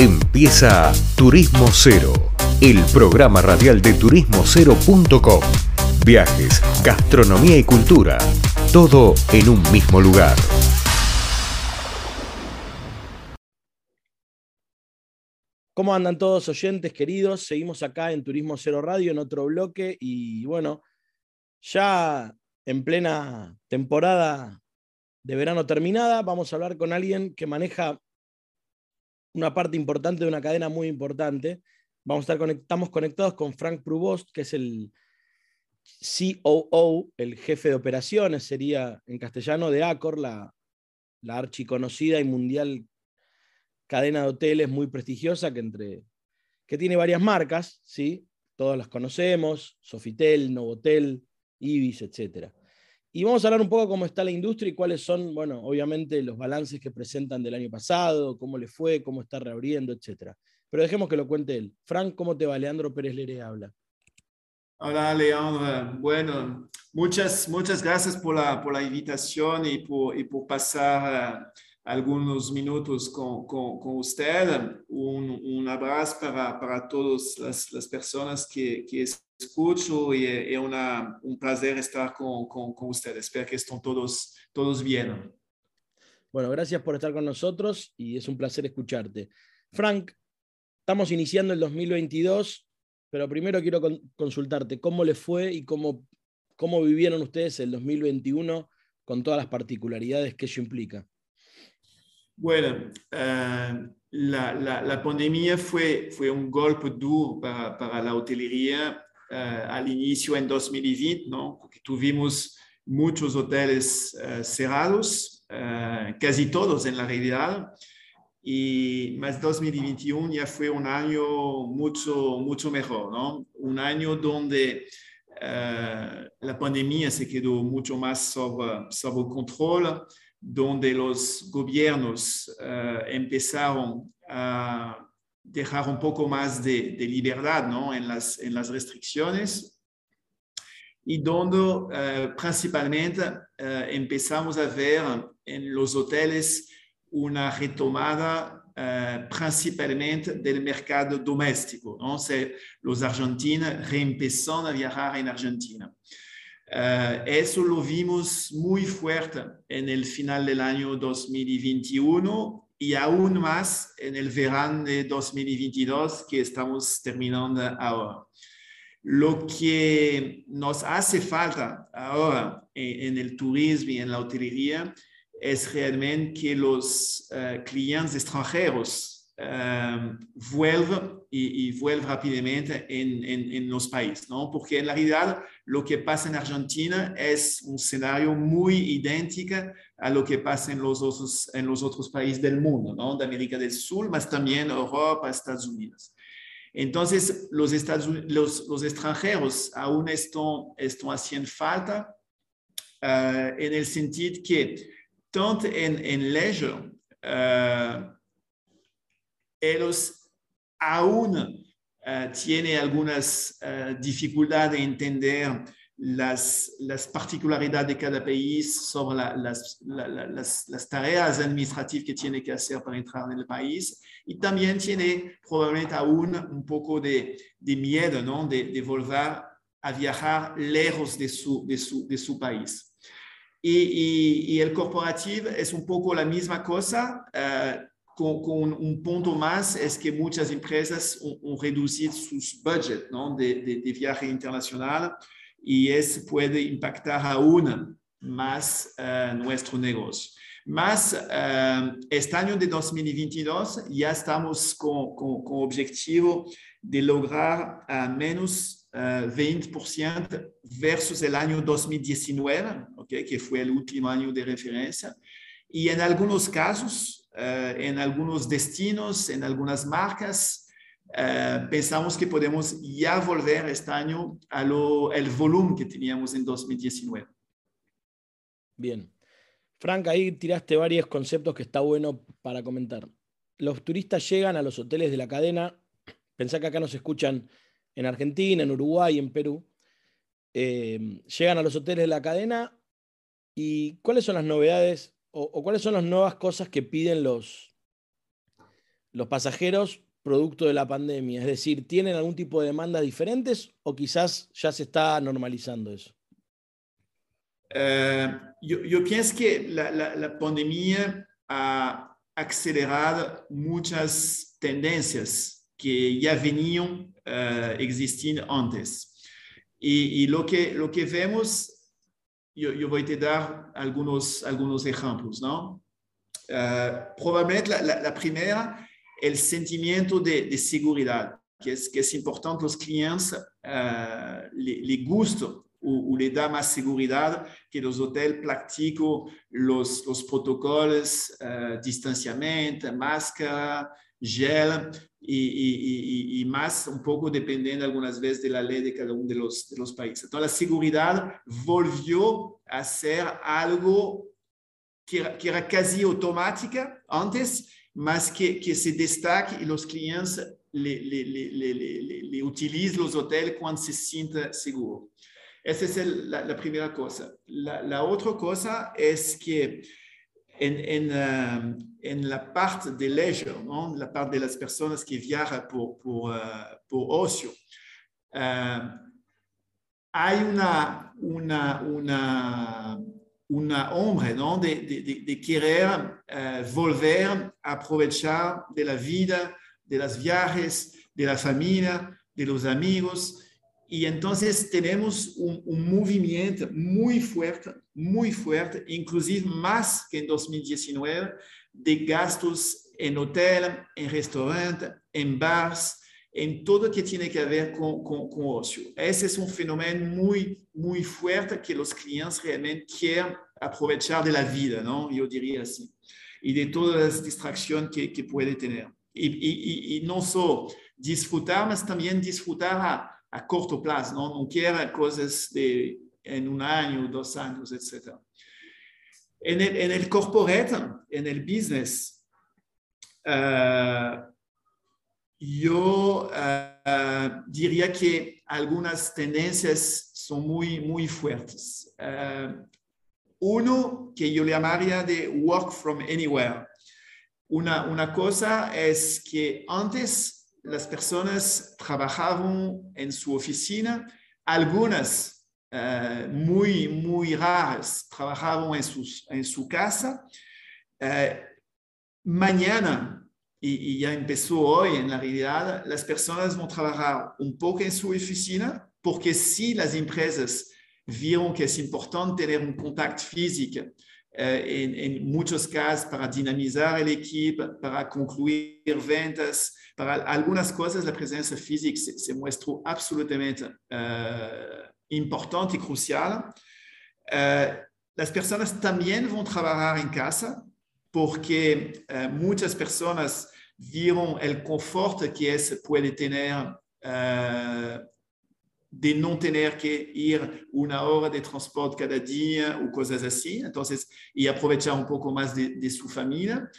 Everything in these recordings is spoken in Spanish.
Empieza Turismo Cero, el programa radial de turismocero.com. Viajes, gastronomía y cultura, todo en un mismo lugar. ¿Cómo andan todos oyentes queridos? Seguimos acá en Turismo Cero Radio en otro bloque y bueno, ya en plena temporada de verano terminada, vamos a hablar con alguien que maneja una parte importante de una cadena muy importante. Vamos a estar estamos conectados con Frank Prubost, que es el COO, el jefe de operaciones, sería en castellano, de Accor, la, la archiconocida y mundial cadena de hoteles muy prestigiosa que, entre, que tiene varias marcas, ¿sí? todas las conocemos, Sofitel, Novotel, Ibis, etc. Y vamos a hablar un poco cómo está la industria y cuáles son, bueno, obviamente los balances que presentan del año pasado, cómo le fue, cómo está reabriendo, etc. Pero dejemos que lo cuente él. Frank, ¿cómo te va? Leandro Pérez Lere habla. Hola, Leandro. Bueno, muchas, muchas gracias por la, por la invitación y por, y por pasar algunos minutos con, con, con usted. Un, un, abrazo para, para todas las, las personas que, que escucho y es una, un placer estar con, con, ustedes. Espero que estén todos, todos bien. Bueno, gracias por estar con nosotros y es un placer escucharte. Frank, estamos iniciando el 2022, pero primero quiero consultarte cómo le fue y cómo, cómo vivieron ustedes el 2021 con todas las particularidades que eso implica. Bueno, uh, la, pandemia fue, fue un golpe duro para, la hotelería uh, al inicio en 2020, ¿no? Porque tuvimos muchos hoteles uh, cerrados, casi todos en la realidad, y más 2021 ya fue un año mucho, mucho mejor, ¿no? Un año donde la pandemia se quedó mucho más sobre, sobre control, donde los gobiernos uh, empezaron a dejar un poco más de, libertad ¿no? en, las, en, las, restricciones y donde uh, principalmente uh, empezamos a ver en los hoteles una retomada principalmente del mercado doméstico, ¿no? los argentinos reempezaron a viajar en Argentina. Uh, eso lo vimos muy fuerte en el final del año 2021 y aún más en el verano de 2022 que estamos terminando ahora. Lo que nos hace falta ahora en, en el turismo y en la hotelería es realmente que los uh, clientes extranjeros vuelve y, y, vuelve rápidamente en, en, en, los países, ¿no? Porque en la realidad lo que pasa en Argentina es un escenario muy idéntico a lo que pasa en los otros, en los otros países del mundo, ¿no? De América del Sur, más también Europa, Estados Unidos. Entonces, los, Estados, los, los extranjeros aún están, están haciendo falta uh, en el sentido que tanto en, en leisure, uh, ellos aún uh, tienen algunas uh, dificultades de entender las, particularidades de cada país sobre la, las, la, las, las, tareas administrativas que tiene que hacer para entrar en el país y también tiene probablemente aún un poco de, miedo ¿no? de, volver a viajar lejos de su, país. Y, el corporativo es un poco la misma cosa. Uh, con, con, un punto más es que muchas empresas han, reducido sus budgets ¿no? de, de, de, viaje internacional y eso puede impactar aún más uh, nuestro negocio. Más uh, este año de 2022 ya estamos con, con, con objetivo de lograr uh, menos uh, 20% versus el año 2019, okay, que fue el último año de referencia. Y en algunos casos, en algunos destinos, en algunas marcas, uh, pensamos que podemos ya volver este año a lo, el volumen que teníamos en 2019. Bien. Frank, ahí tiraste varios conceptos que está bueno para comentar. Los turistas llegan a los hoteles de la cadena, pensá que acá nos escuchan en Argentina, en Uruguay, en Perú, eh, llegan a los hoteles de la cadena y cuáles son las novedades o, cuáles son las nuevas cosas que piden los, los pasajeros producto de la pandemia? Es decir, ¿tienen algún tipo de demandas diferentes o quizás ya se está normalizando eso? Eh, yo, pienso que la, pandemia ha acelerado muchas tendencias que ya venían uh, existiendo antes. Y, lo, que, lo que vemos, yo, yo, voy a te dar algunos, algunos ejemplos, ¿no? Uh, probablemente la, la, primera, el sentimiento de, de seguridad, que es, que es importante los clientes uh, le, le gusta ou, les da más seguridad que los hoteles practican los, los protocolos, uh, distanciamiento, máscara, gel y, y, y, más un poco dependiendo algunas veces de la ley de cada los, de los países. Entonces la seguridad volvió a ser algo que era, que era automática antes, más que, que se destaque y los clientes le, le, le, le, cuando se sienten seguros. Esa es la, primera cosa. La, otra cosa es que en, um, en, la parte de leisure, ¿no? la parte de las personas que viajan por, por, uh, ocio, uh, hay una, una, una, una hombre ¿no? de, querer uh, volver a aprovechar de la vida, de los viajes, de la familia, de los amigos. Y entonces tenemos un, movimiento muy fuerte, muy fuerte, inclusive más que en 2019, de gastos en hotel, en restaurante, en bars, en todo que tiene que ver con, con, ocio. Ese es un fenómeno muy, muy fuerte que los clientes realmente quieren aprovechar de la vida, ¿no? Yo diría así. Y de todas las distracciones que, que puede tener. Y, y, y no solo disfrutar, pero también disfrutar a a corto plazo, não, não quer coisas de em um ano, dois anos, etc. En el, en el corporate, en el business, uh, yo uh, diría que algunas tendencias son muy, muy fuertes. Uh, uno que yo llamaría de work from anywhere. Una, una cosa es que antes las personas trabajaban en su oficina, algunas uh, muy, muy raras trabajaban en, su casa. Uh, mañana, y, y, ya empezó hoy en la realidad, las personas van a trabajar un poco en su oficina, porque si las empresas vieron que es importante tener un contacto físico, eh, en, en, muchos casos para dinamizar el equipo, para concluir ventas, para algunas cosas la presencia física se, se muestra absolutamente uh, importante y crucial. Uh, las personas también van a trabajar en casa porque muchas personas vieron el confort que es, puede tener de no tener que ir una hora de transporte cada día o cosas así, entonces, y aprovechar un poco más de, de su familia.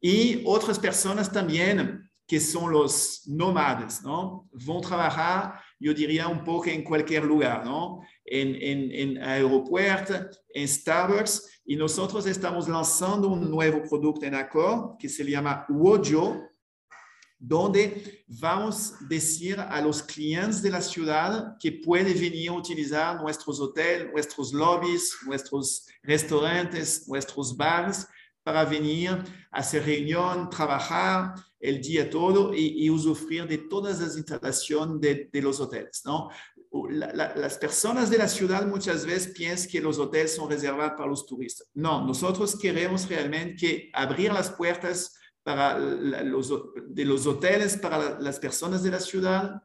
Y otras personas también que son los nómades, ¿no? Van a trabajar, yo diría, un poco en cualquier lugar, ¿no? En, en, en aeropuerto, en Starbucks, y nosotros estamos lanzando un nuevo producto en Accor que se llama Wojo, donde vamos a decir a los clientes de la ciudad que pueden venir a utilizar nuestros hoteles, nuestros lobbies, nuestros restaurantes, nuestros bares para venir a hacer reunión, trabajar el día todo y, y usufruir de todas las instalaciones de, los hoteles. ¿no? La, la, las personas de la ciudad muchas veces piensan que los hoteles son reservados para los turistas. No, nosotros queremos realmente que abrir las puertas de los hoteles para las personas de la ciudad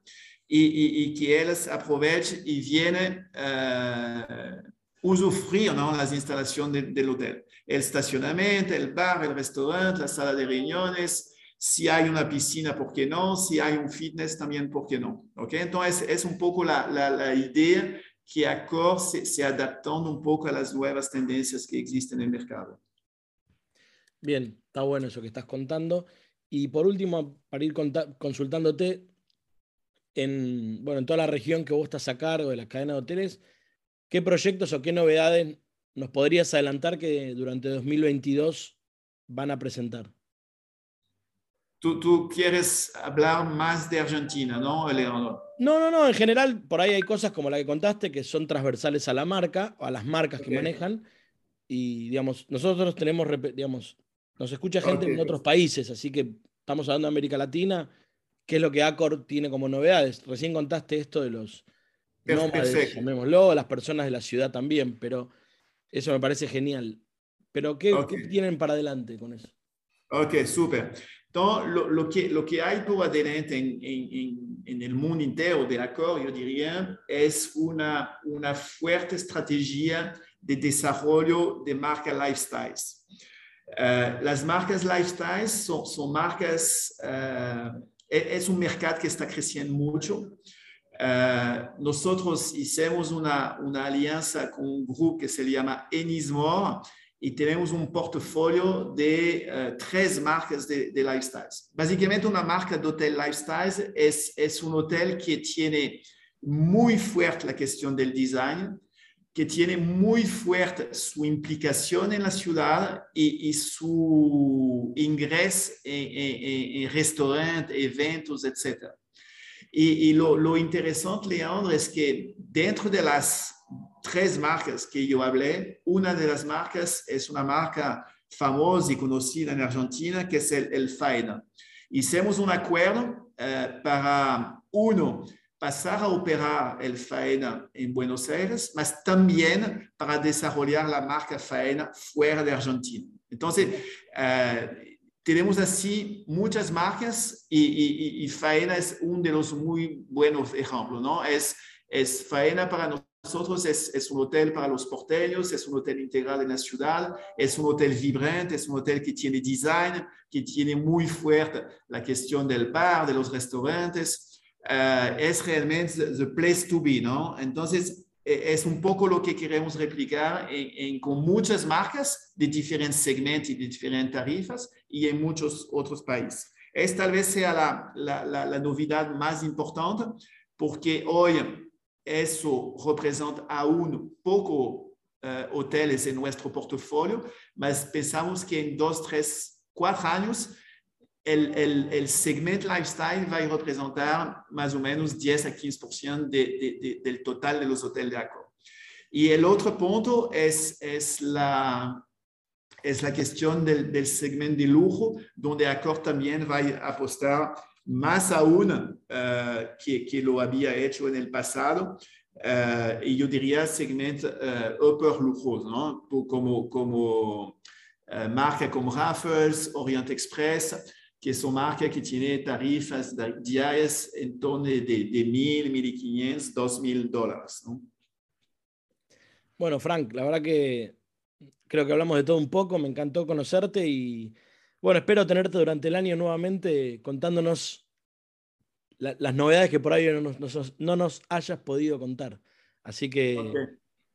y, que ellas aprovechen y vienen uh, usufruir las instalaciones de, del hotel. El estacionamiento, el bar, el restaurante, la sala de reuniones, si hay una piscina, ¿por qué no? Si hay un fitness, también, ¿por qué no? ¿Okay? Entonces, es un poco la idea que Accor se, se adaptando un poco a las nuevas tendencias que existen en el mercado. Bien, está bueno eso que estás contando. Y por último, para ir consultándote, en, bueno, en toda la región que vos estás a cargo de la cadena de hoteles, ¿qué proyectos o qué novedades nos podrías adelantar que durante 2022 van a presentar? tú, quieres hablar más de Argentina, ¿no, Leandro? No, no, no. En general, por ahí hay cosas como la que contaste que son transversales a la marca, a las marcas que manejan. Y, digamos, nosotros tenemos, digamos, nos escucha gente en otros países, así que estamos hablando de América Latina. ¿Qué es lo que Acor tiene como novedades? Recién contaste esto de los nómades, llamémoslo, las personas de la ciudad también, pero eso me parece genial. Pero ¿qué, tienen para adelante con eso? Ok, súper. Entonces, lo, que, lo que hay por adelante en, en, en, el mundo entero de Accor, yo diría, es una, una fuerte estrategia de desarrollo de marcas lifestyles. Uh, las marcas lifestyles son, son marcas, uh, es un mercado que está creciendo mucho. Uh, nosotros hicimos una, una, alianza con un grupo que se llama Enismore y tenemos un portafolio de tres marcas de, de, lifestyles. Básicamente una marca de hotel lifestyles es, es un hotel que tiene muy fuerte la cuestión del design, que tiene muy fuerte su implicación en la ciudad y, y su ingreso en, en, en restaurantes, eventos, etc. Y, y lo, lo, interesante, Leandro, es que dentro de las tres marcas que yo hablé, una de las marcas es una marca famosa y conocida en Argentina, que es el, el. Hicimos un acuerdo eh, para, uno, pasar a operar el Faena en Buenos Aires, mas también para desarrollar la marca Faena fuera de Argentina. Entonces, eh, tenemos así muchas marcas y, Faena es uno de los muy buenos ejemplos, ¿no? Es Faena para nosotros, es, es, un hotel para los porteños, es un hotel integral en la ciudad, es un hotel vibrante, es un hotel que tiene design, que tiene muy fuerte la cuestión del bar, de los restaurantes. Uh, es realmente the place to be, ¿no? Entonces, e, es un poco lo que queremos replicar en, con muchas marcas de diferentes segmentos y de diferentes tarifas y en muchos otros países. Es tal vez sea la, la, la, la novedad más importante porque hoy eso representa aún poco uh, hoteles en nuestro portafolio, mas pensamos que en dos, tres, cuatro años el, el, el, segmento lifestyle va a representar más o menos 10 a 15% de, de, de, del total de los hoteles de Accor. Y el otro punto es, la, es la cuestión del, del de lujo, donde Accor también va a apostar más aún uh, que, que, lo había hecho en el pasado. Uh, y yo diría segmento uh, upper lujoso, ¿no? como, como marca como Raffles, Orient Express, que son marcas que tienen tarifas diarias en torno de, de, de 1.000, 1.500, 2.000 dólares. ¿no? Bueno, Frank, la verdad que creo que hablamos de todo un poco, me encantó conocerte y bueno, espero tenerte durante el año nuevamente contándonos la, las novedades que por ahí no nos, no nos, hayas podido contar. Así que okay.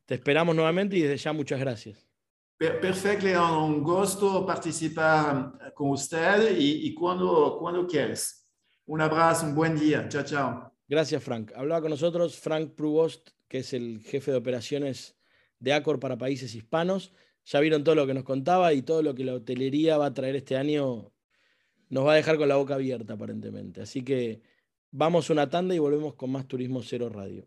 te esperamos nuevamente y desde ya muchas gracias. Perfecto, Leon. Un gusto participar con usted y, y cuando, cuando quieres. Un abrazo, un buen día. Chao, chao. Gracias, Frank. Hablaba con nosotros Frank Prugost, que es el jefe de operaciones de Acor para países hispanos. Ya vieron todo lo que nos contaba y todo lo que la hotelería va a traer este año. Nos va a dejar con la boca abierta, aparentemente. Así que vamos una tanda y volvemos con más Turismo Cero Radio.